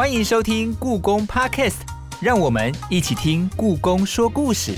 欢迎收听故宫 Podcast，让我们一起听故宫说故事。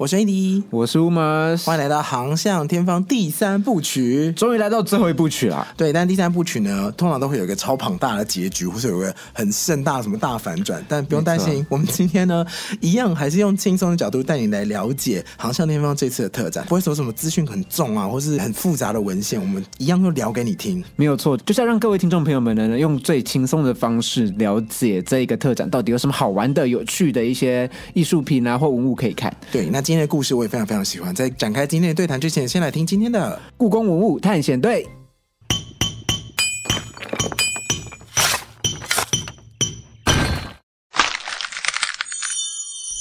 我是 AD，我是 Umas，欢迎来到《航向天方》第三部曲。终于来到最后一部曲了。对，但第三部曲呢，通常都会有一个超庞大的结局，或者有个很盛大什么大反转。但不用担心，我们今天呢，一样还是用轻松的角度带你来了解《航向天方》这次的特展，不会说什么资讯很重啊，或是很复杂的文献，我们一样都聊给你听。没有错，就是要让各位听众朋友们呢，用最轻松的方式了解这一个特展到底有什么好玩的、有趣的一些艺术品啊或文物可以看。对，那今天的故事我也非常非常喜欢。在展开今天的对谈之前，先来听今天的故宫文物探险队。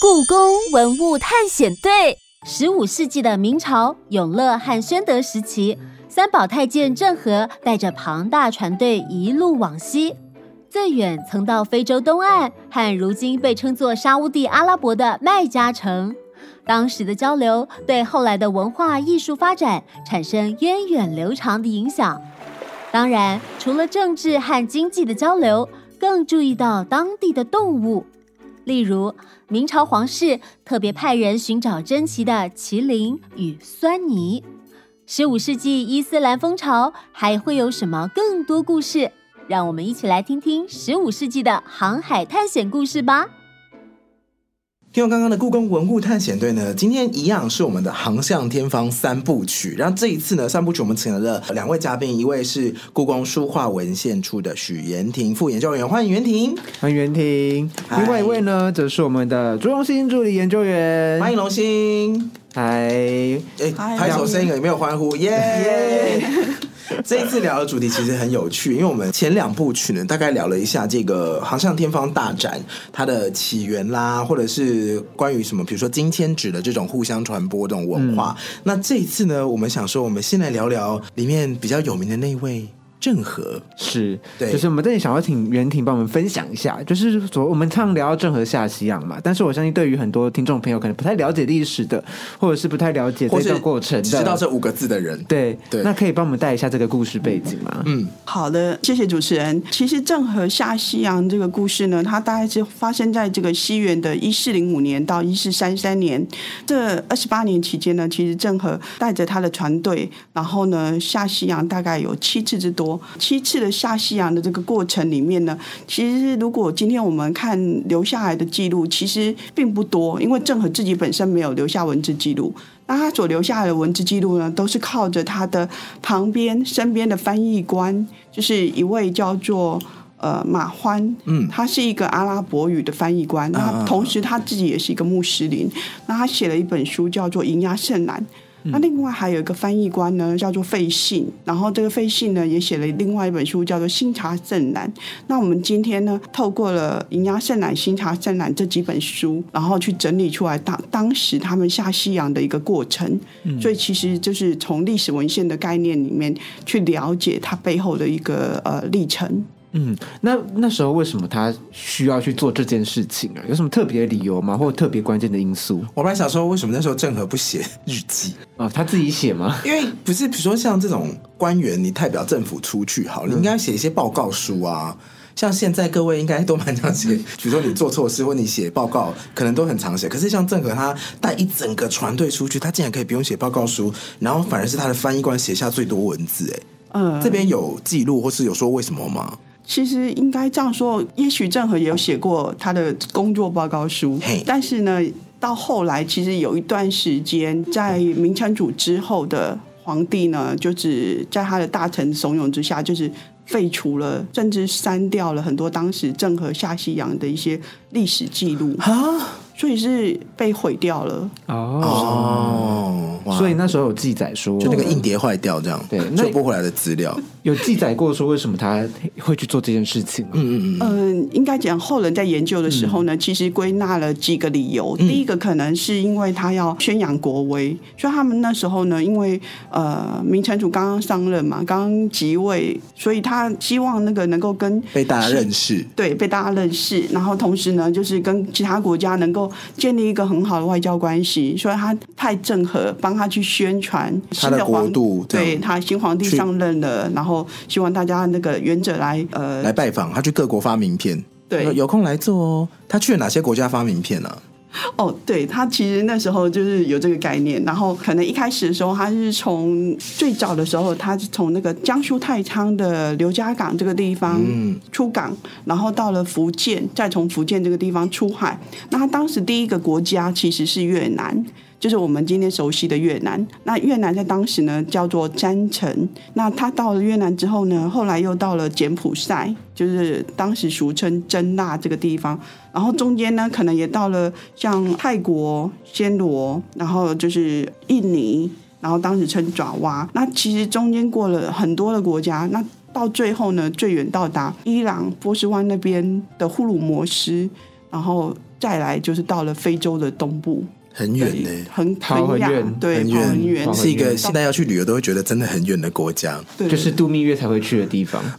故宫文物探险队，十五世纪的明朝永乐和宣德时期，三宝太监郑和带着庞大船队一路往西，最远曾到非洲东岸和如今被称作沙乌地阿拉伯的麦加城。当时的交流对后来的文化艺术发展产生源远流长的影响。当然，除了政治和经济的交流，更注意到当地的动物。例如，明朝皇室特别派人寻找珍奇的麒麟与狻猊。十五世纪伊斯兰风潮还会有什么更多故事？让我们一起来听听十五世纪的航海探险故事吧。听完刚刚的故宫文物探险队呢，今天一样是我们的航向天方三部曲。然后这一次呢，三部曲我们请来了两位嘉宾，一位是故宫书画文献处的许延婷副研究员，欢迎延婷；欢迎袁婷。另外一位呢，则是我们的朱荣兴助理研究员，欢迎龙兴。嗨，哎，拍手声音有没有欢呼？耶！这一次聊的主题其实很有趣，因为我们前两部曲呢，大概聊了一下这个航向天方大展它的起源啦，或者是关于什么，比如说金签纸的这种互相传播这种文化。那这一次呢，我们想说，我们先来聊聊里面比较有名的那位。郑和是，对就是我们这里想要请袁婷帮我们分享一下，就是昨我们常聊到郑和下西洋嘛，但是我相信对于很多听众朋友可能不太了解历史的，或者是不太了解这或是段过程的，只知道这五个字的人，对对那可以帮我们带一下这个故事背景吗？嗯，好的，谢谢主持人。其实郑和下西洋这个故事呢，它大概是发生在这个西元的一四零五年到一四三三年这二十八年期间呢。其实郑和带着他的船队，然后呢下西洋大概有七次之多。七次的下西洋的这个过程里面呢，其实如果今天我们看留下来的记录，其实并不多，因为郑和自己本身没有留下文字记录。那他所留下来的文字记录呢，都是靠着他的旁边、身边的翻译官，就是一位叫做呃马欢，嗯。他是一个阿拉伯语的翻译官，啊那同时他自己也是一个穆斯林，那他写了一本书叫做《银牙圣览》。那另外还有一个翻译官呢，叫做费信，然后这个费信呢也写了另外一本书，叫做《新茶圣览》。那我们今天呢，透过了《银牙圣览》《新茶圣览》这几本书，然后去整理出来当当时他们下西洋的一个过程。所以其实就是从历史文献的概念里面去了解它背后的一个呃历程。嗯，那那时候为什么他需要去做这件事情啊？有什么特别的理由吗？或者特别关键的因素我本来想说，为什么那时候郑和不写日记？啊？他自己写吗？因为不是，比如说像这种官员，你代表政府出去，好，你应该写一些报告书啊。像现在各位应该都蛮常写，比如说你做错事或你写报告，可能都很常写。可是像郑和他带一整个船队出去，他竟然可以不用写报告书，然后反而是他的翻译官写下最多文字。哎，嗯，这边有记录或是有说为什么吗？其实应该这样说，也许郑和也有写过他的工作报告书，但是呢，到后来其实有一段时间，在明成祖之后的皇帝呢，就是在他的大臣怂恿之下，就是废除了，甚至删掉了很多当时郑和下西洋的一些历史记录，啊，所以是被毁掉了。哦，哦，哇所以那时候有记载说，就那个硬碟坏掉，这样对那救不回来的资料。有记载过说为什么他会去做这件事情吗？嗯嗯嗯，嗯，应该讲后人在研究的时候呢，其实归纳了几个理由。第一个可能是因为他要宣扬国威，所以他们那时候呢，因为呃明成祖刚刚上任嘛，刚刚即位，所以他希望那个能够跟被大家认识。对被大家认识，然后同时呢，就是跟其他国家能够够建立一个很好的外交关系，所以他派郑和帮他去宣传新他的国皇度这样对他新皇帝上任了，然后希望大家那个原者来呃来拜访，他去各国发名片，对有有空来做哦。他去了哪些国家发名片呢、哦，对他其实那时候就是有这个概念，然后可能一开始的时候，他是从最早的时候，他是从那个江苏太仓的刘家港这个地方出港，然后到了福建，再从福建这个地方出海。那他当时第一个国家其实是越南。就是我们今天熟悉的越南，那越南在当时呢叫做詹城。那他到了越南之后呢，后来又到了柬埔寨，就是当时俗称真腊这个地方。然后中间呢，可能也到了像泰国、暹罗，然后就是印尼，然后当时称爪哇。那其实中间过了很多的国家，那到最后呢，最远到达伊朗、波斯湾那边的呼鲁摩斯，然后再来就是到了非洲的东部。很远呢、很很远，对，很远，是一个远现在要去旅游都会觉得真的很远的国家。对就是度蜜月才会去的地方。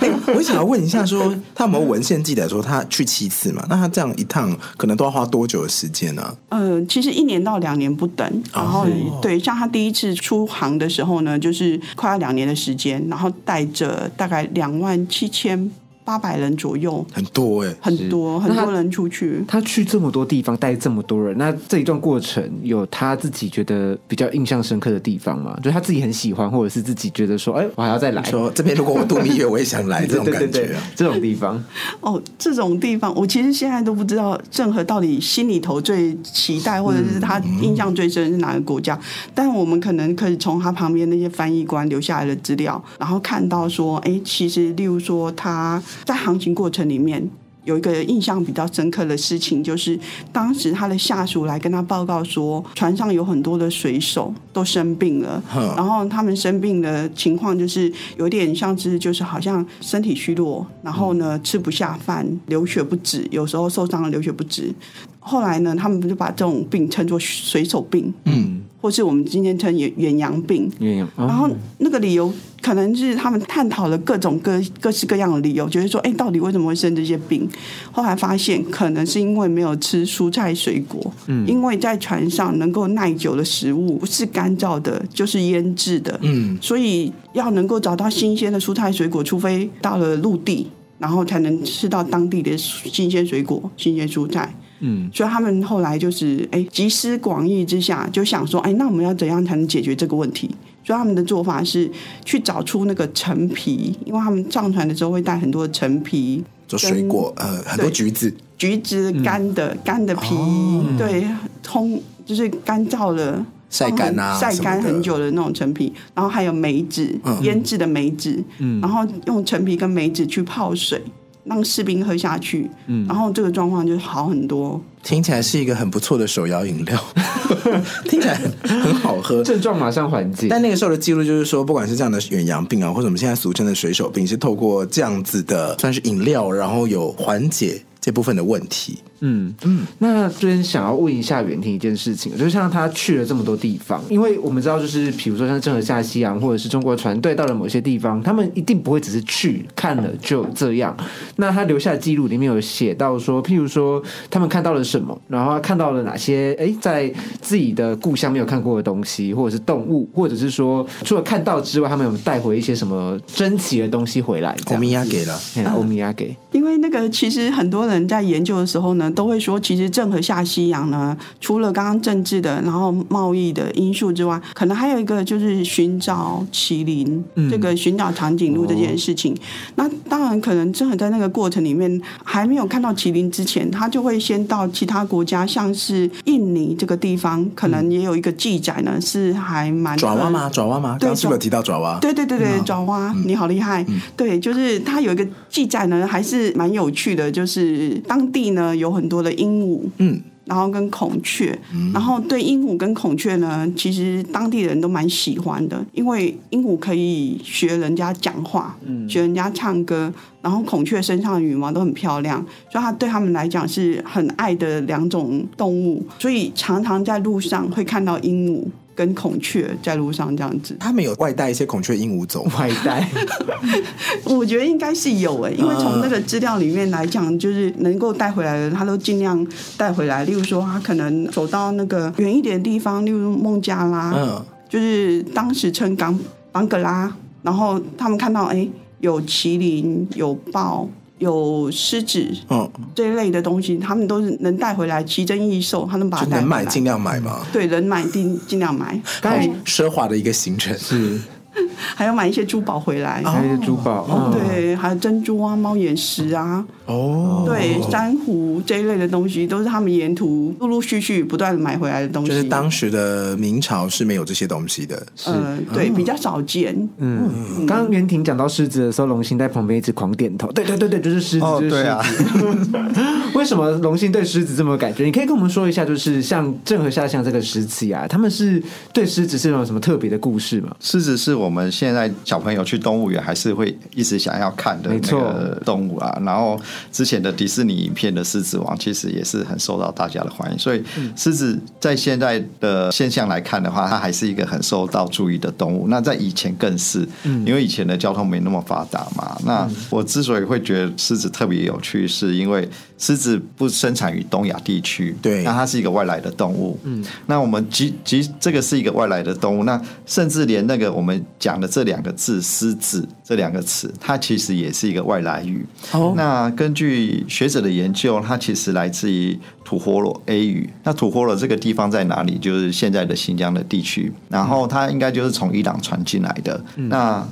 哎、我想要问一下说他有没有文献记载说他去七次嘛？那他这样一趟可能都要花多久的时间呢、呃，其实一年到两年不等。然后、对，像他第一次出航的时候呢，就是快要两年的时间，然后带着大概两万七千八百人左右，很多哎、很多很多人出去。他去这么多地方，带这么多人，那这一段过程有他自己觉得比较印象深刻的地方吗？就是他自己很喜欢，或者是自己觉得说，哎，我还要再来。说这边如果我度蜜月，我也想来 这种感觉啊。，这种地方，哦，这种地方，我其实现在都不知道郑和到底心里头最期待，或者是他印象最深是哪个国家。但我们可能可以从他旁边那些翻译官留下来的资料，然后看到说，哎，其实例如说他在航行过程里面。有一个印象比较深刻的事情，就是当时他的下属来跟他报告说，船上有很多的水手都生病了，然后他们生病的情况就是有点像是就是好像身体虚弱，然后呢吃不下饭，流血不止，有时候受伤了流血不止。后来呢，他们就把这种病称作水手病，嗯，或是我们今天称远远洋病。然后那个理由可能是他们探讨了各种各各式各样的理由，觉得说，哎，到底为什么会生这些病？后来发现，可能是因为没有吃蔬菜水果，嗯，因为在船上能够耐久的食物是干燥的，就是腌制的，嗯，所以要能够找到新鲜的蔬菜水果，除非到了陆地，然后才能吃到当地的新鲜水果、新鲜蔬菜。嗯，所以他们后来就是哎集思广益之下，就想说，哎，那我们要怎样才能解决这个问题？所以他们的做法是去找出那个陈皮，因为他们上船的时候会带很多的陈皮、做水果，呃，很多橘子，橘子干的、干的皮，对，通就是干燥了。晒干啊晒干很久的那种陈皮，然后还有梅子，嗯。腌制的梅子，然后用陈皮跟梅子去泡水，让士兵喝下去，然后这个状况就好很多。听起来是一个很不错的手摇饮料，听起来很很好喝。症状马上缓解。但那个时候的记录就是说，不管是这样的远洋病啊，或者我们现在俗称的水手病，是透过这样子的算是饮料，然后有缓解这部分的问题。嗯嗯，那这边想要问一下袁婷一件事情，就像他去了这么多地方，因为我们知道，就是比如说像郑和下西洋，或者是中国船队到了某些地方，他们一定不会只是去看了就这样。那他留下的记录里面有写到说，譬如说他们看到了什么，然后他看到了哪些哎，在自己的故乡没有看过的东西，或者是动物，或者是说除了看到之外，他们有带回一些什么珍奇的东西回来？欧米亚给了，嘿欧米亚给，因为那个其实很多人在研究的时候呢，都会说，其实郑和下西洋呢，除了刚刚政治的，然后贸易的因素之外，可能还有一个就是寻找麒麟，这个寻找长颈鹿这件事情。那当然，可能郑和在那个过程里面还没有看到麒麟之前，他就会先到其他国家，像是印尼这个地方，可能也有一个记载呢，是还蛮爪哇吗？爪哇吗？对刚刚是不是有提到爪哇？对对对对，爪哇，你好厉害。对，就是他有一个记载呢，还是蛮有趣的，就是当地呢有很多的鹦鹉。嗯，然后跟孔雀，然后对鹦鹉跟孔雀呢，其实当地人都蛮喜欢的，因为鹦鹉可以学人家讲话，学人家唱歌，然后孔雀身上的羽毛都很漂亮，所以它对他们来讲是很爱的两种动物，所以常常在路上会看到鹦鹉。跟孔雀在路上这样子。他们有外带一些孔雀鹦鹉走？外带，我觉得应该是有诶、因为从那个资料里面来讲，就是能够带回来的，他都尽量带回来。例如说，他可能走到那个远一点的地方，例如孟加拉，嗯，就是当时称冈邦格拉，然后他们看到哎、有麒麟、有豹、有狮子嗯，这一类的东西，他们都是能带回来，奇珍异兽，他们把它带回来。能买尽量买嘛。对，能买尽尽量买，刚才奢华的一个行程。是还要买一些珠宝回来。还有一些珠宝，嗯，对，还有珍珠啊、猫眼石啊，哦，对，珊瑚这一类的东西，都是他们沿途陆陆续续不断的买回来的东西。就是当时的明朝是没有这些东西的。是，对，比较少见。嗯，刚刚袁婷讲到狮子的时候，龙星在旁边一直狂点头。对对对对，就是狮子，哦就是狮对啊子。为什么龙星对狮子这么有感觉？你可以跟我们说一下，就是像郑和下乡这个时期啊，他们是对狮子是有什么特别的故事吗？狮子是我们现在小朋友去动物园还是会一直想要看的那个动物啊。然后之前的迪士尼影片的《狮子王》其实也是很受到大家的欢迎，所以狮子在现在的现象来看的话，它还是一个很受到注意的动物。那在以前更是，因为以前的交通没那么发达嘛。那我之所以会觉得狮子特别有趣，是因为狮子不生产于东亚地区，对那它是一个外来的动物。嗯，那我们即即这个是一个外来的动物，那甚至连那个我们讲的这两个字“狮子”这两个词，它其实也是一个外来语。哦那根据学者的研究，它其实来自于吐火罗 A 语。那吐火罗这个地方在哪里？就是现在的新疆的地区。然后它应该就是从伊朗传进来的。那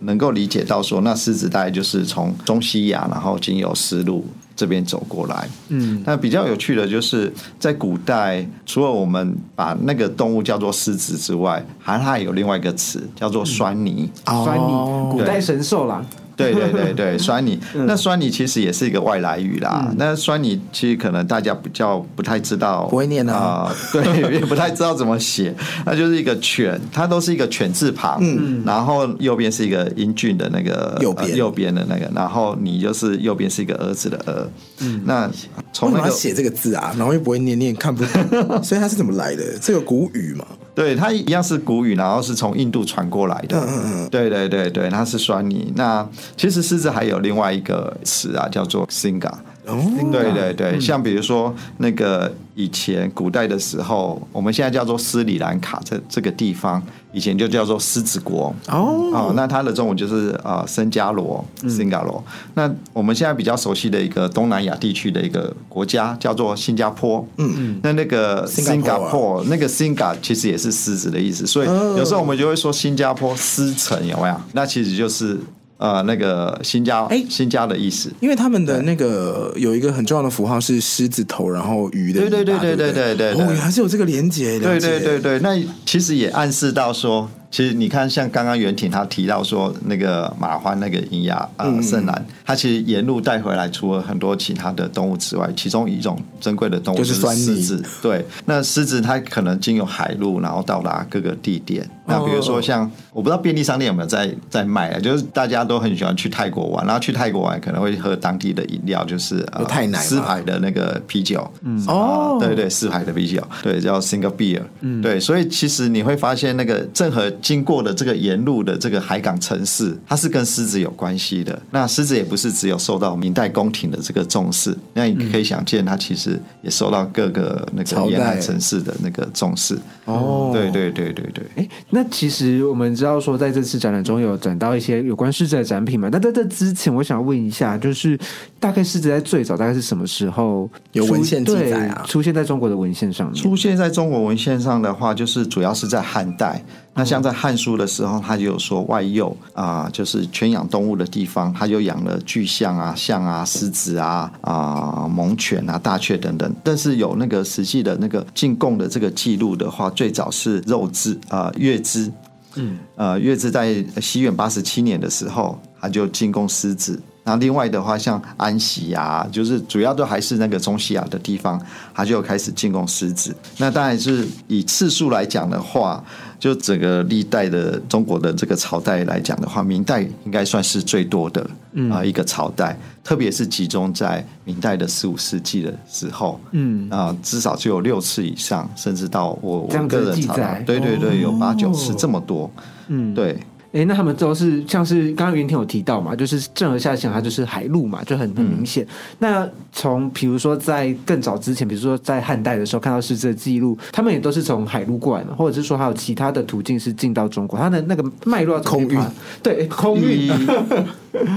能够理解到说，那狮子大概就是从中西亚，然后经由丝路这边走过来。嗯，那比较有趣的就是，在古代，除了我们把那个动物叫做狮子之外，还还有另外一个词叫做酸泥。酸哦泥，古代神兽啦。对对对对，酸泥。嗯那酸泥其实也是一个外来语啦。那酸泥其实可能大家比较不太知道，不会念啊啊、对，也不太知道怎么写。那就是一个犬，它都是一个犬字旁，嗯，然后右边是一个英俊的那个右边呃右边的那个，然后你就是右边是一个儿子的儿。嗯，那为从那个什么要写这个字啊？然后又不会念念看不懂，所以它是怎么来的？这个古语嘛，对，它一样是古语，然后是从印度传过来的。嗯嗯嗯对对对对，它是酸泥。那其实狮子还有另外一个词啊，叫做 singa。哦，对对对，像比如说那个以前古代的时候，我们现在叫做斯里兰卡这这个地方，以前就叫做狮子国。哦，哦，那它的中文就是呃僧伽罗、新加罗。那我们现在比较熟悉的一个东南亚地区的一个国家叫做新加坡。嗯嗯，那那个 Singapore 那个 Singa 其实也是狮子的意思，所以有时候我们就会说新加坡狮城有没有？那其实就是呃那个新家哎新家的意思。因为他们的那个有一个很重要的符号是狮子头，然后鱼的对对对对对对对？哦，原来是有这个连接，对对对对，那其实也暗示到说，其实你看，像刚刚袁挺他提到说，那个马欢那个银牙呃圣兰，它其实沿路带回来，除了很多其他的动物之外，其中一种珍贵的动物就是狮子。对，那狮子它可能经由海路，然后到达各个地点。那比如说像我不知道便利商店有没有在在卖啊，就是大家都很喜欢去泰国玩，然后去泰国玩可能会喝当地的饮料，就是呃泰奶吗狮牌的那个啤酒。嗯哦。啊对对，四牌的啤酒，对，叫 Single Beer，嗯，对，所以其实你会发现，那个郑和经过的这个沿路的这个海港城市，它是跟狮子有关系的。那狮子也不是只有受到明代宫廷的这个重视，那你可以想见，它其实也受到各个那个沿海城市的那个重视。哦对对对对对。哎，那其实我们知道说，在这次展览中有展到一些有关狮子的展品嘛。那在这之前，我想问一下，就是大概狮子在最早大概是什么时候有文献记对载啊出现在中国的文献上面？出现在中国文献上的话，就是主要是在汉代。那像在《汉书》的时候，他就有说外幼啊、就是圈养动物的地方，他就养了巨象啊、象啊、狮子啊、啊、猛犬啊、大雀等等。但是有那个实际的那个进贡的这个记录的话，最早是肉孜啊、月支。嗯，呃，月支在西元八十七年的时候，他就进贡狮子。那另外的话，像安息啊，就是主要都还是那个中西亚的地方，他就开始进攻狮子。那当然是以次数来讲的话，就整个历代的中国的这个朝代来讲的话，明代应该算是最多的啊、一个朝代，特别是集中在明代的十五世纪的时候，嗯啊、至少就有六次以上，甚至到我我个人查对对对，有八九次这么多，嗯，对。哎，那他们都是像是刚刚云天有提到嘛，就是郑和下西洋，它就是海路嘛，就很很明显。那从比如说在更早之前，比如说在汉代的时候看到狮子的记录，他们也都是从海路过来的，或者是说还有其他的途径是进到中国，它的那个脉络空运。爬，对，空运。以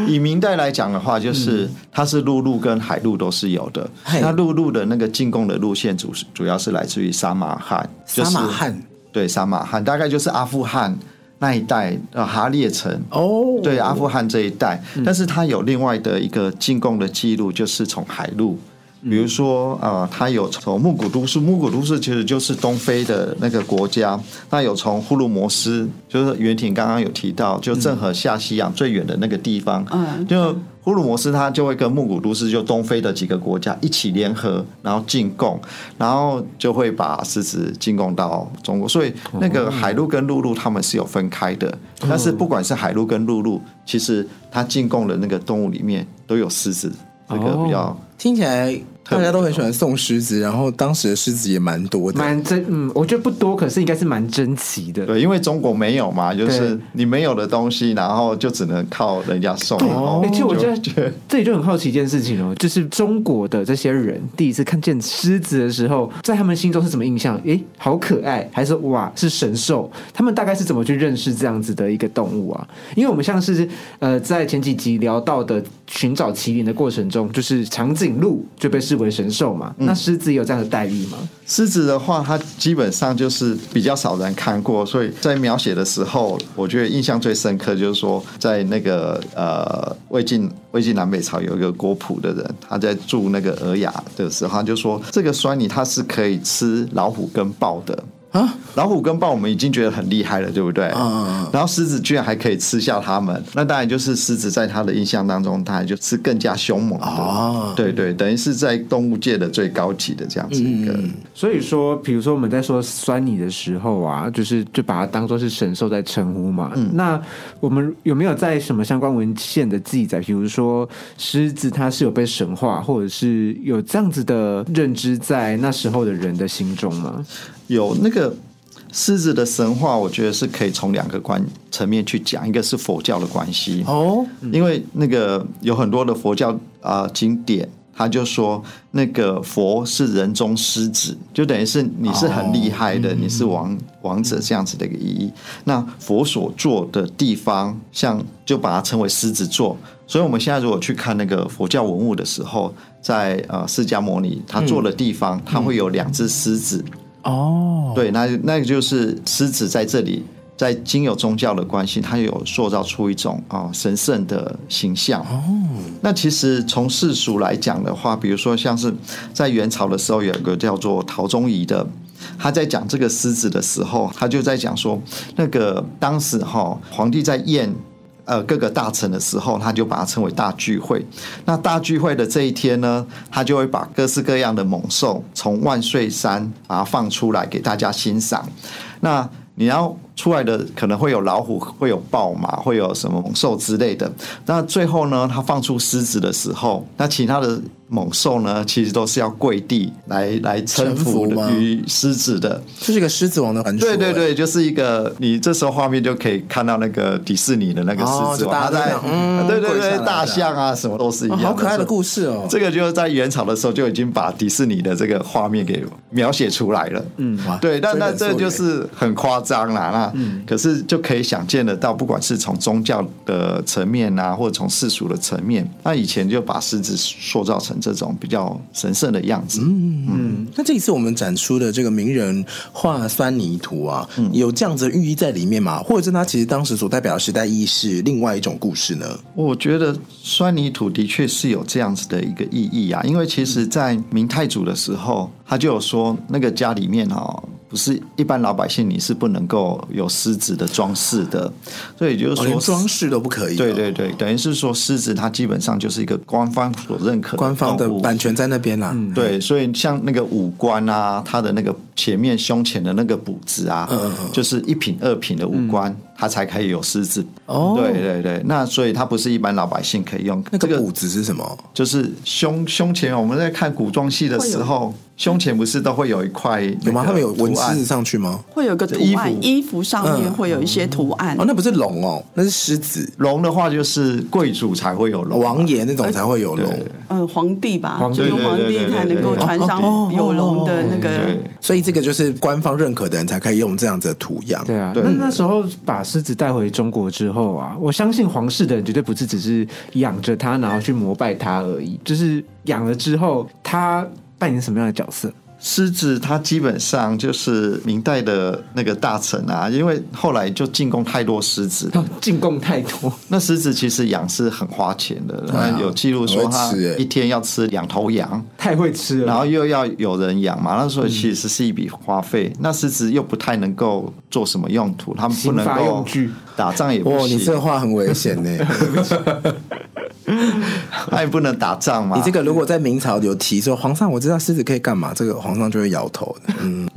以明代来讲的话，就是它是陆路跟海路都是有的。嘿。那陆路的那个进贡的路线主主要是来自于沙马汉，就是沙马汉。对沙马汉，大概就是阿富汗那一带呃哈列城。哦，对阿富汗这一带，但是它有另外的一个进贡的记录，就是从海路，比如说呃，它有从木古都市，木古都市其实就是东非的那个国家，那有从呼卢摩斯，就是袁挺刚刚有提到，就郑和下西洋最远的那个地方，嗯。就呼鲁摩斯他就会跟木古都市就东非的几个国家一起联合，然后进贡，然后就会把狮子进贡到中国，所以那个海陆跟陆路他们是有分开的，但是不管是海陆跟陆路，其实它进贡的那个动物里面都有狮子，这个比较。听起来大家都很喜欢送狮子，然后当时的狮子也蛮多的。蛮珍，嗯，我觉得不多，可是应该是蛮珍奇的。对，因为中国没有嘛，就是你没有的东西，然后就只能靠人家送。然后哎、其实我觉得就觉得这里就很好奇一件事情哦，就是中国的这些人第一次看见狮子的时候，在他们心中是什么印象？诶，好可爱，还是哇是神兽？他们大概是怎么去认识这样子的一个动物啊？因为我们像是呃在前几集聊到的寻找麒麟的过程中，就是长颈鹿就被视为神兽嘛，那狮子有这样的待遇吗？狮子的话，它基本上就是比较少人看过，所以在描写的时候，我觉得印象最深刻就是说，在那个呃魏晋魏晋南北朝有一个郭璞的人，他在住那个尔雅的时候，他就说这个酸泥它是可以吃老虎跟豹的。啊，老虎跟豹我们已经觉得很厉害了，对不对？嗯嗯嗯然后狮子居然还可以吃下它们，那当然就是狮子在他的印象当中，它就是更加凶猛的。哦对对，等于是在动物界的最高级的这样子一个。嗯所以说，比如说我们在说酸你的时候啊，就是就把它当做是神兽在称呼嘛。那我们有没有在什么相关文献的记载？比如说狮子它是有被神化，或者是有这样子的认知在那时候的人的心中吗？有那个狮子的神话，我觉得是可以从两个关层面去讲，一个是佛教的关系，哦，因为那个有很多的佛教啊、呃经典。他就说，那个佛是人中狮子，就等于是你是很厉害的，你是王王者这样子的一个意义。那佛所坐的地方，像就把它称为狮子座。所以，我们现在如果去看那个佛教文物的时候，在呃释迦牟尼他坐的地方，他会有两只狮子，哦，对，那那个就是狮子在这里，在经有宗教的关系，它有塑造出一种啊、神圣的形象。哦，那其实从世俗来讲的话，比如说像是在元朝的时候，有一个叫做陶宗仪的。他在讲这个狮子的时候，他就在讲说，那个当时哈、皇帝在宴呃各个大臣的时候，他就把它称为大聚会。那大聚会的这一天呢，他就会把各式各样的猛兽从万岁山把它放出来给大家欣赏。那你要出来的可能会有老虎，会有豹马，会有什么猛兽之类的。那最后呢，他放出狮子的时候，那其他的猛兽呢，其实都是要跪地来来臣臣服于狮子的。这是一个狮子王的传说。对对对，就是一个你这时候画面就可以看到那个迪士尼的那个狮子他在嗯对对对，大象啊什么都是一哎，样的，好可爱的故事哦。这个就是在元朝的时候就已经把迪士尼的这个画面给描写出来了。嗯，哇对，但那这就是很夸张啦。那、可是就可以想见得到，不管是从宗教的层面啊，或者从世俗的层面，那以前就把狮子塑造成这种比较神圣的样子。嗯嗯，那这一次我们展出的这个名人画酸泥图啊，有这样子的寓意在里面吗？或者是它其实当时所代表的时代意义是另外一种故事呢？我觉得酸泥土的确是有这样子的一个意义啊，因为其实，在明太祖的时候，他就有说那个家里面哦，不是一般老百姓你是不能够有狮子的装饰的，所以也就是哦，说哦装饰都不可以哦。对对对，等于是说狮子它基本上就是一个官方所认可官方的版权在那边啦。对，所以像那个五官啊，它的那个前面胸前的那个补子啊，嗯就是一品二品的五官，它才可以有狮子。哦对对对，那所以它不是一般老百姓可以用。这个那个补子是什么？就是胸胸前，我们在看古装戏的时候，胸前不是都会有一块有吗？他们有纹狮子字上去吗？会有个图案，衣服衣服上面嗯会有一些图案哦，。那不是龙哦，那是狮子。龙的话，就是贵族才会有龙啊，王爷那种才会有龙，嗯，皇帝吧，皇帝只有皇帝才能够穿上有龙的那个。对。所以这个就是官方认可的人才可以用这样子的图样。对啊，对那那时候把狮子带回中国之后啊，我相信皇室的人绝对不是只是养着它，然后去膜拜它而已，就是养了之后，它扮演什么样的角色？狮子它基本上就是明代的那个大臣啊，因为后来就进贡太多狮子，哦进贡太多，那狮子其实养是很花钱的，啊有记录说它很会吃欸一天要吃两头羊，太会吃了。然后又要有人养嘛，那时候其实是一笔花费。那狮子又不太能够做什么用途，他们不能用够具打仗也不哇，你这，话很危险呢。他也不能打仗嘛。你这个如果在明朝有提说皇上，我知道狮子可以干嘛，这个皇上就会摇头的。嗯，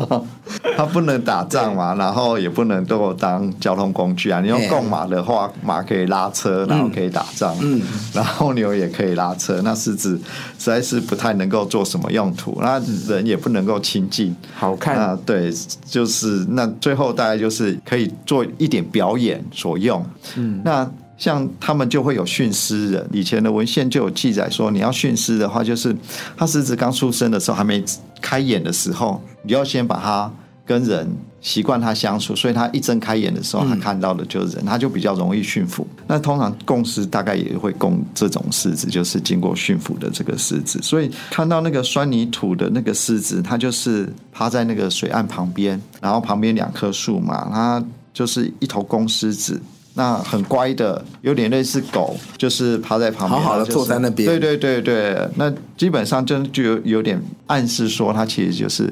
他不能打仗嘛，然后也不能够当交通工具啊。你用哎贡马的话，马可以拉车，然后可以打仗，嗯，然后牛也可以拉车。那狮子实在是不太能够做什么用途，那人也不能够亲近。好看啊，对，就是那最后大概就是可以做一点表演所用。嗯，那像他们就会有驯狮人，以前的文献就有记载说，你要驯狮的话，就是他狮子刚出生的时候还没开眼的时候，你就要先把它跟人习惯它相处，所以它一睁开眼的时候，它看到的就是人，它就比较容易驯服。那通常供狮大概也会供这种狮子，就是经过驯服的这个狮子。所以看到那个酸泥土的那个狮子，它就是趴在那个水岸旁边，然后旁边两棵树嘛，它就是一头公狮子。那很乖的，有点类似狗，就是趴在旁边，好好的坐在那边。对对对对，那基本上就就有有点暗示说，他其实就是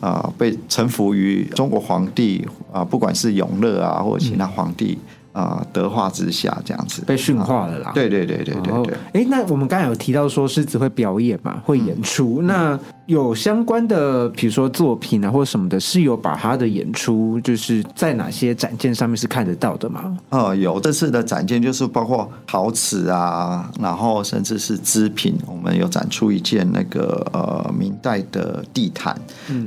啊、呃被臣服于中国皇帝啊、不管是永乐啊或者其他皇帝啊、德化之下这样子被驯化了啦。对对对对对哦对。，哎，那我们刚才有提到说狮子会表演嘛，会演出。那有相关的，比如说作品啊，或者什么的，是有把它的演出，就是在哪些展件上面是看得到的吗？呃，有这次的展件就是包括陶瓷啊，然后甚至是织品，我们有展出一件那个呃明代的地毯，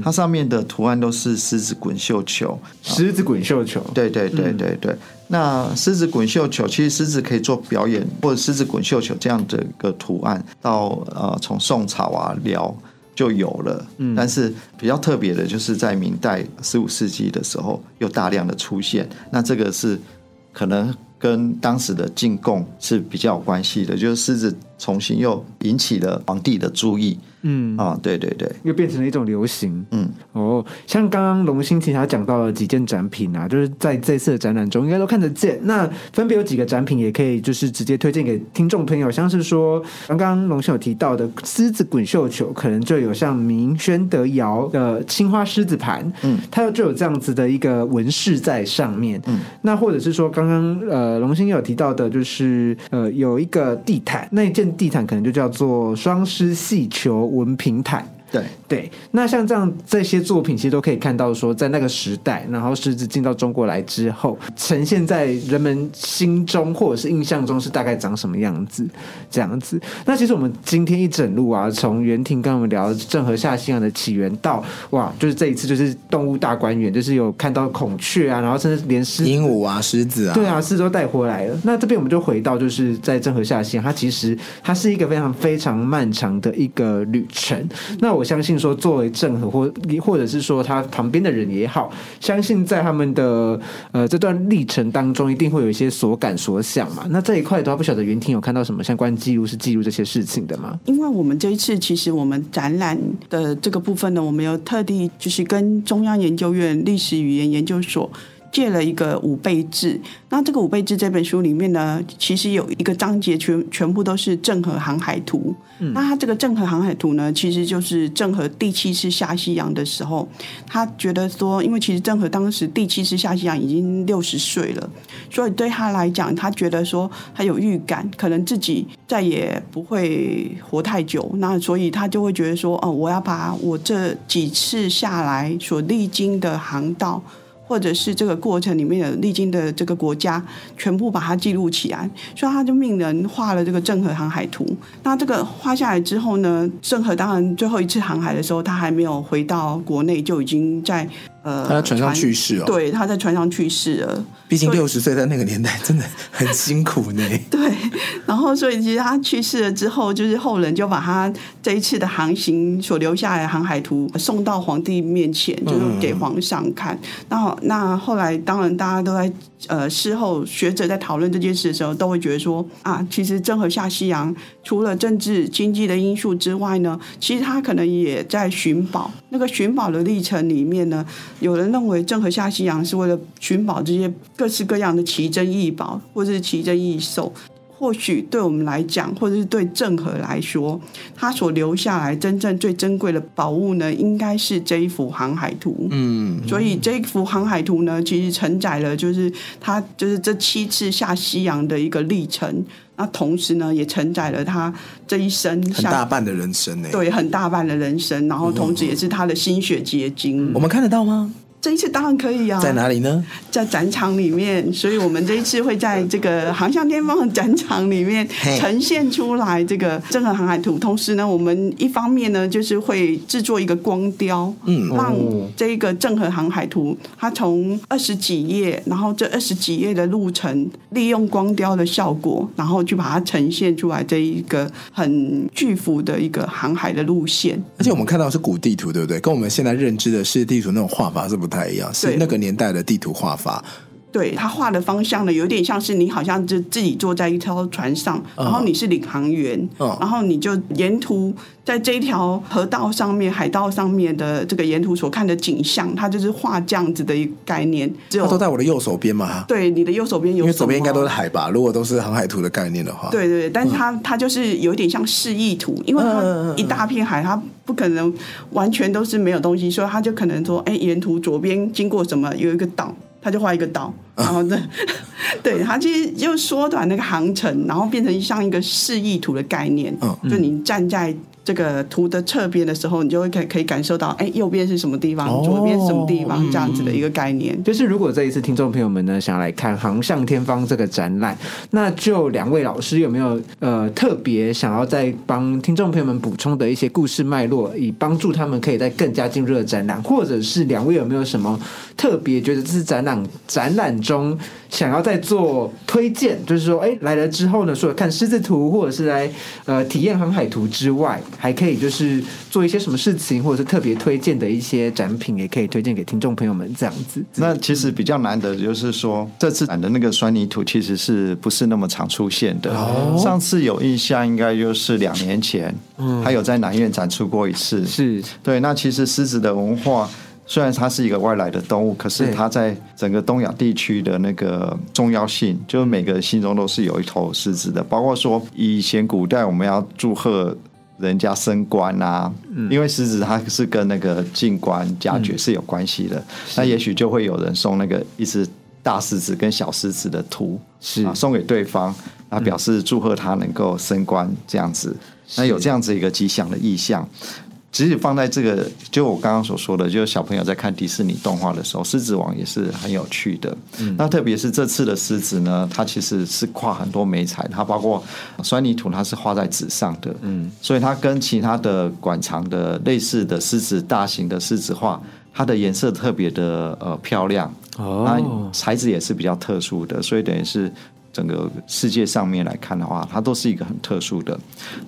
它上面的图案都是狮子滚绣球，狮子滚绣球，对对对对对。那狮子滚绣球，其实狮子可以做表演，或者狮子滚绣球这样的一个图案，到呃从宋朝啊辽就有了。嗯，但是比较特别的就是在明代十五世纪的时候，又大量的出现。那这个是可能跟当时的进贡是比较有关系的，就是狮子重新又引起了皇帝的注意。嗯，啊，对对对，又变成了一种流行。嗯，哦，像刚刚龙兴其实他讲到了几件展品啊，就是在这次的展览中应该都看得见。那分别有几个展品，也可以就是直接推荐给听众朋友，像是说刚刚龙兴有提到的狮子滚绣球，可能就有像明宣德窑的青花狮子盘，嗯，它就有这样子的一个纹饰在上面。嗯，那或者是说刚刚呃龙兴有提到的，就是呃有一个地毯，那一件地毯可能就叫做双狮戏球文平毯。对，对，那像这样这些作品，其实都可以看到说，在那个时代，然后狮子进到中国来之后，呈现在人们心中或者是印象中是大概长什么样子，这样子。那其实我们今天一整路啊，从袁婷跟我们聊郑和下西洋的起源到哇，就是这一次就是动物大观园，就是有看到孔雀啊，然后甚至连狮鹦鹉啊，狮子啊，对啊，狮子都带回来了。那这边我们就回到，就是在郑和下西洋，它其实它是一个非常非常漫长的一个旅程。那我相信说，作为郑和或或者是说他旁边的人也好，相信在他们的呃这段历程当中，一定会有一些所感所想嘛。那这一块的话，不晓得云婷有看到什么相关记录是记录这些事情的吗？因为我们这一次其实我们展览的这个部分呢，我们有特地就是跟中央研究院历史语言研究所借了一个五倍制。那这个五倍制这本书里面呢，其实有一个章节全全部都是郑和航海图。那他这个郑和航海图呢，其实就是郑和第七次下西洋的时候，他觉得说，因为其实郑和当时第七次下西洋已经六十岁了，所以对他来讲，他觉得说他有预感，可能自己再也不会活太久，那所以他就会觉得说，哦，我要把我这几次下来所历经的航道。或者是这个过程里面的历经的这个国家，全部把它记录起来，所以他就命人画了这个郑和航海图。那这个画下来之后呢，郑和当然最后一次航海的时候，他还没有回到国内，就已经在呃他在船上去世哦对，他在船上去世了。毕竟六十岁在那个年代 真的很辛苦呢。对，然后所以其实他去世了之后，就是后人就把他这一次的航行所留下来的航海图送到皇帝面前，就是给皇上看。那那后来当然大家都在呃事后学者在讨论这件事的时候，都会觉得说啊，其实郑和下西洋除了政治经济的因素之外呢，其实他可能也在寻宝。那个寻宝的历程里面呢，有人认为郑和下西洋是为了寻宝这些各式各样的奇珍异宝，或是奇珍异兽。或许对我们来讲，或者是对郑和来说，他所留下来真正最珍贵的宝物呢，应该是这一幅航海图。嗯，所以这一幅航海图呢，其实承载了就是他就是这七次下西洋的一个历程。那同时呢，也承载了他这一生很下大半的人生呢。，对很大半的人生，然后同时也是他的心血结晶。我们看得到吗？这一次当然可以啊，在哪里呢？在展场里面，所以我们这一次会在这个航向天方的展场里面呈现出来这个郑和航海图。同时呢，我们一方面呢就是会制作一个光雕，嗯让哦这个郑和航海图它从二十几页，然后这二十几页的路程，利用光雕的效果，然后去把它呈现出来这一个很巨幅的一个航海的路线。而且我们看到是古地图，对不对？跟我们现在认知的世界地图那种画法是不太一样，是那个年代的地图画法。对他画的方向呢，有点像是你好像就自己坐在一条船上，然后你是领航员，嗯然后你就沿途在这一条河道上面、海道上面的这个沿途所看的景象，他就是画这样子的一个概念。只有它都在我的右手边嘛，对你的右手边有，因为左边应该都是海吧。如果都是航海图的概念的话，对对对，但是它它就是有一点像示意图，因为嗯嗯它嗯一大片海，它不可能完全都是没有东西，所以他就可能说，哎，沿途左边经过什么，有一个岛，他就画一个岛，然后呢，对，它其实就缩短那个航程，然后变成像一个示意图的概念，嗯就你站在。这个图的侧边的时候，你就会可以可以感受到，哎，右边是什么地方，哦左边是什么地方，这样子的一个概念。就是如果这一次听众朋友们呢想来看《航向天方》这个展览，那就两位老师有没有呃特别想要再帮听众朋友们补充的一些故事脉络，以帮助他们可以在更加进入的展览，或者是两位有没有什么特别觉得这次展览展览中想要再做推荐，就是说，哎，来了之后呢，除了看狮子图或者是来呃体验航海图之外，还可以就是做一些什么事情，或者是特别推荐的一些展品，也可以推荐给听众朋友们这样子。那其实比较难得就是说，这次展的那个酸泥土其实是不是那么常出现的？上次有印象，应该就是两年前，嗯还有在南苑展出过一次。是对，那其实狮子的文化。虽然它是一个外来的动物，可是它在整个东亚地区的那个重要性，就是每个人心中都是有一头狮子的。包括说以前古代我们要祝贺人家升官啊，因为狮子它是跟那个进官加爵是有关系的，那也许就会有人送那个一只大狮子跟小狮子的图，是。啊，送给对方，啊，表示祝贺他能够升官这样子。那有这样子一个吉祥的意象。即使放在这个，就我刚刚所说的，就是小朋友在看迪士尼动画的时候，《狮子王》也是很有趣的。那特别是这次的狮子呢，它其实是跨很多美材，它包括酸泥土，它是画在纸上的，嗯，所以它跟其他的馆藏的类似的狮子大型的狮子画，它的颜色特别的呃漂亮，哦。那材质也是比较特殊的，所以等于是整个世界上面来看的话，它都是一个很特殊的。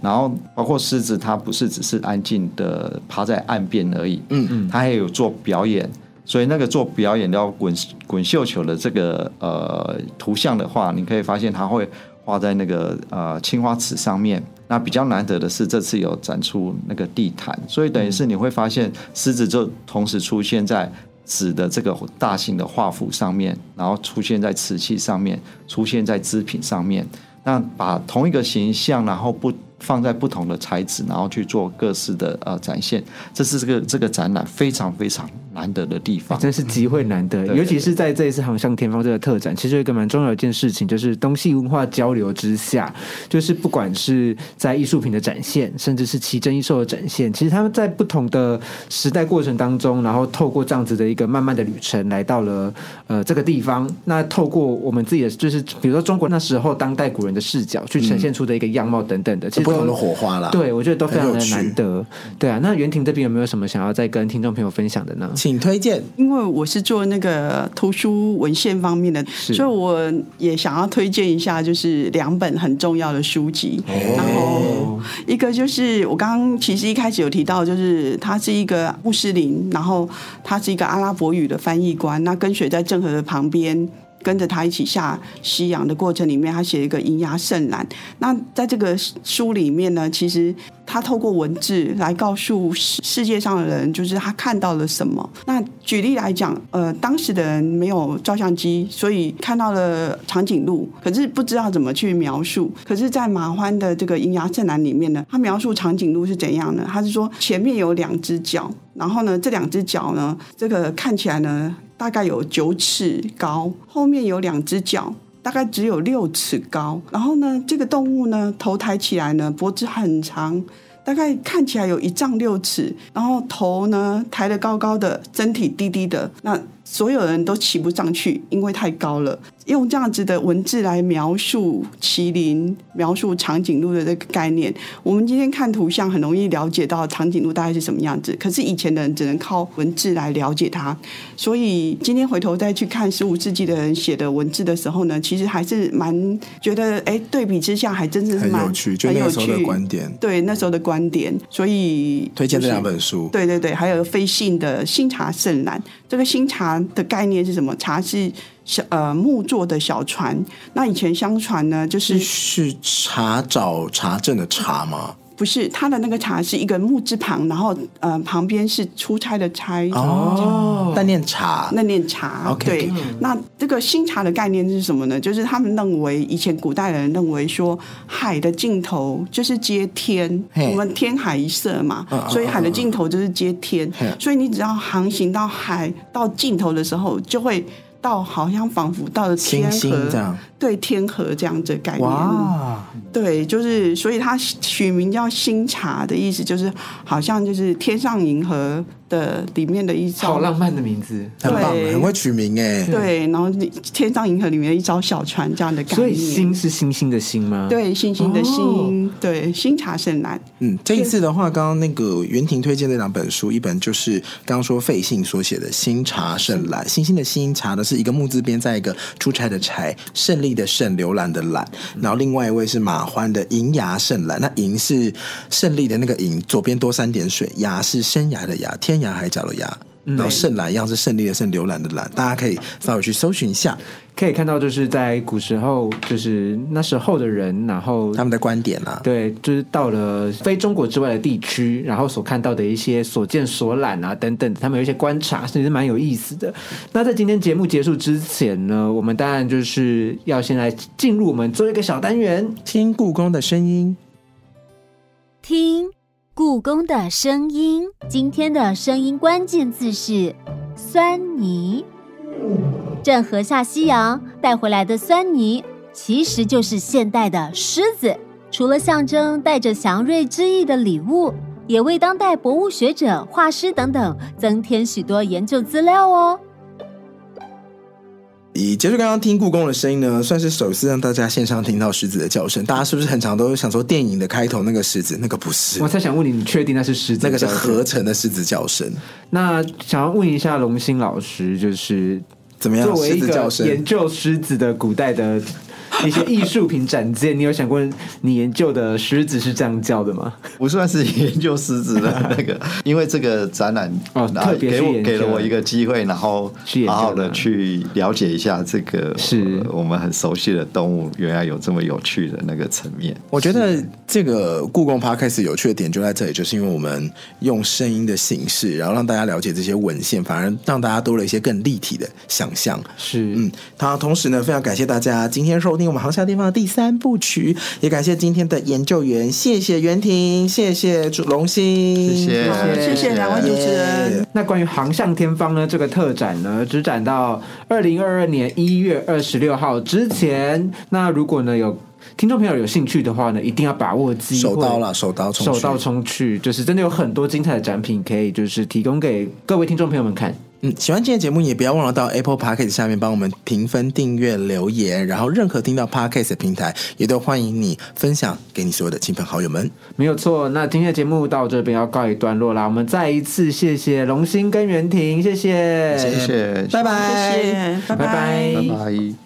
然后包括狮子，它不是只是安静的趴在岸边而已，嗯嗯，它还有做表演。所以那个做表演要滚滚绣球的这个呃图像的话，你可以发现它会画在那个呃青花瓷上面。那比较难得的是，这次有展出那个地毯，所以等于是你会发现狮子就同时出现在纸的这个大型的画幅上面，然后出现在瓷器上面，出现在织品上面。那把同一个形象，然后不放在不同的材质，然后去做各式的呃展现，这是这个这个展览非常非常难得的地方。真是机会难得，对尤其是在这一次航向天方这个特展，其实有一个蛮重要的一件事情，就是东西文化交流之下，就是不管是在艺术品的展现，甚至是奇珍异兽的展现，其实他们在不同的时代过程当中，然后透过这样子的一个慢慢的旅程，来到了呃这个地方。那透过我们自己的，就是比如说中国那时候当代古人的视角去呈现出的一个样貌等等的，其实都不同的火花啦。对，我觉得都非常的难得。对啊，那袁婷这边有没有什么想要再跟听众朋友分享的呢？请推荐。因为我是做那个图书文献方面的，所以我也想要推荐一下，就是两本很重要的书籍。然后一个就是我刚刚其实一开始有提到，就是他是一个穆斯林，然后他是一个阿拉伯语的翻译官，那跟随在郑和的旁边。跟着他一起下西洋的过程里面，他写一个《银牙圣览》。那在这个书里面呢，其实他透过文字来告诉世世界上的人，就是他看到了什么。那举例来讲，呃，当时的人没有照相机，所以看到了长颈鹿，可是不知道怎么去描述。可是，在马欢的这个《银牙圣览》里面呢，他描述长颈鹿是怎样的？他是说前面有两只脚，然后呢，这两只脚呢，这个看起来呢。大概有九尺高，后面有两只脚，大概只有六尺高。然后呢，这个动物呢，头抬起来呢，脖子很长，大概看起来有一丈六尺。然后头呢抬得高高的，身体低低的。那所有人都骑不上去，因为太高了。用这样子的文字来描述麒麟、描述长颈鹿的这个概念，我们今天看图像很容易了解到长颈鹿大概是什么样子。可是以前的人只能靠文字来了解它，所以今天回头再去看十五世纪的人写的文字的时候呢，其实还是蛮觉得，哎，对比之下还真的是蛮很有趣，就很有那时候的趣。观点。对那时候的观点，所以推荐这两本书。对对对，还有飞信的《新茶圣览》。这个新茶的概念是什么？茶是小呃木做的小船。那以前相传呢，就是是是查找查证的查吗？不是他的那个茶是一个木字旁，然后呃旁边是出差的差。哦，那念茶。那念茶 OK，对，那这个新茶的概念是什么呢？就是他们认为以前古代人认为说海的尽头就是接天，我们天海一色嘛所以海的尽头就是接天，所以你只要航行到海到尽头的时候，就会到好像仿佛到了天河星这样，对天河这样子的概念。哇，对，就是所以它取名叫新茶的意思，就是好像就是天上银河的里面的一艘好浪漫的名字。很棒，对。很会取名哎。对，然后天上银河里面的一招小船这样的概所以。星是星星的星吗？，对星星的星，对新茶圣兰，嗯，这一次的话，刚刚那个袁婷推荐那两本书，一本就是刚刚说费信所写的《新茶圣览》，星星的星茶的是一个木字边，在一个出差的差，胜利的胜，浏览的览，然后另外一位是马欢的《银牙圣览》，那银是胜利的那个银，左边多三点水，牙是生涯的牙，天涯海角的涯。然后胜览一样是胜利的胜，浏览的览，大家可以稍微去搜寻一下可以看到就是在古时候，就是那时候的人，然后他们的观点啦。对，就是到了非中国之外的地区，然后所看到的一些所见所览啊等等，他们有一些观察，其实蛮有意思的。那在今天节目结束之前呢，我们当然就是要先来进入我们做一个小单元，听故宫的声音，听故宫的声音。今天的声音关键字是酸泥。郑和下西洋带回来的酸泥，其实就是现代的狮子。除了象征带着祥瑞之意的礼物，也为当代博物学者、画师等等增添许多研究资料哦。以结束刚刚听故宫的声音呢，算是首次让大家线上听到狮子的叫声。大家是不是很常都想说电影的开头那个狮子，那个不是我，才想问你，你确定那是狮子？那个是合。成的狮子叫声？那想要问一下龙兴老师，就是怎么样？作为一个研究狮子的古代的一些艺术品展件，你有想过你研究的狮子是这样叫的吗？不算是研究狮子的那个，因为这个展览哦然后给我特别去研究给了我一个机会，然后去好好的去了解一下这个是呃我们很熟悉的动物，原来有这么有趣的那个层面。我觉得这个故宫 Podcast 有趣的点就在这里，就是因为我们用声音的形式，然后让大家了解这些文献，反而让大家多了一些更立体的想象。是，嗯，好，同时呢，非常感谢大家今天收听我们航向地方的第三部曲，也感谢今天的研究员，谢谢袁婷，谢谢朱龙兴，谢谢好谢谢两位主持人。那关于航向天方呢，这个特展呢，只展到二零二二年一月二十六号之前。那如果呢有听众朋友有兴趣的话呢，一定要把握机会，手刀了，手刀冲去手到冲去，就是真的有很多精彩的展品可以就是提供给各位听众朋友们看。嗯，喜欢今天的节目，也不要忘了到 Apple Podcast 下面帮我们评分、订阅、留言，然后任何听到 Podcast 的平台，也都欢迎你分享给你所有的亲朋好友们。没有错，那今天的节目到这边要告一段落啦。我们再一次谢谢龙兴跟袁婷，谢谢，谢谢，拜拜，谢谢，拜拜拜拜拜。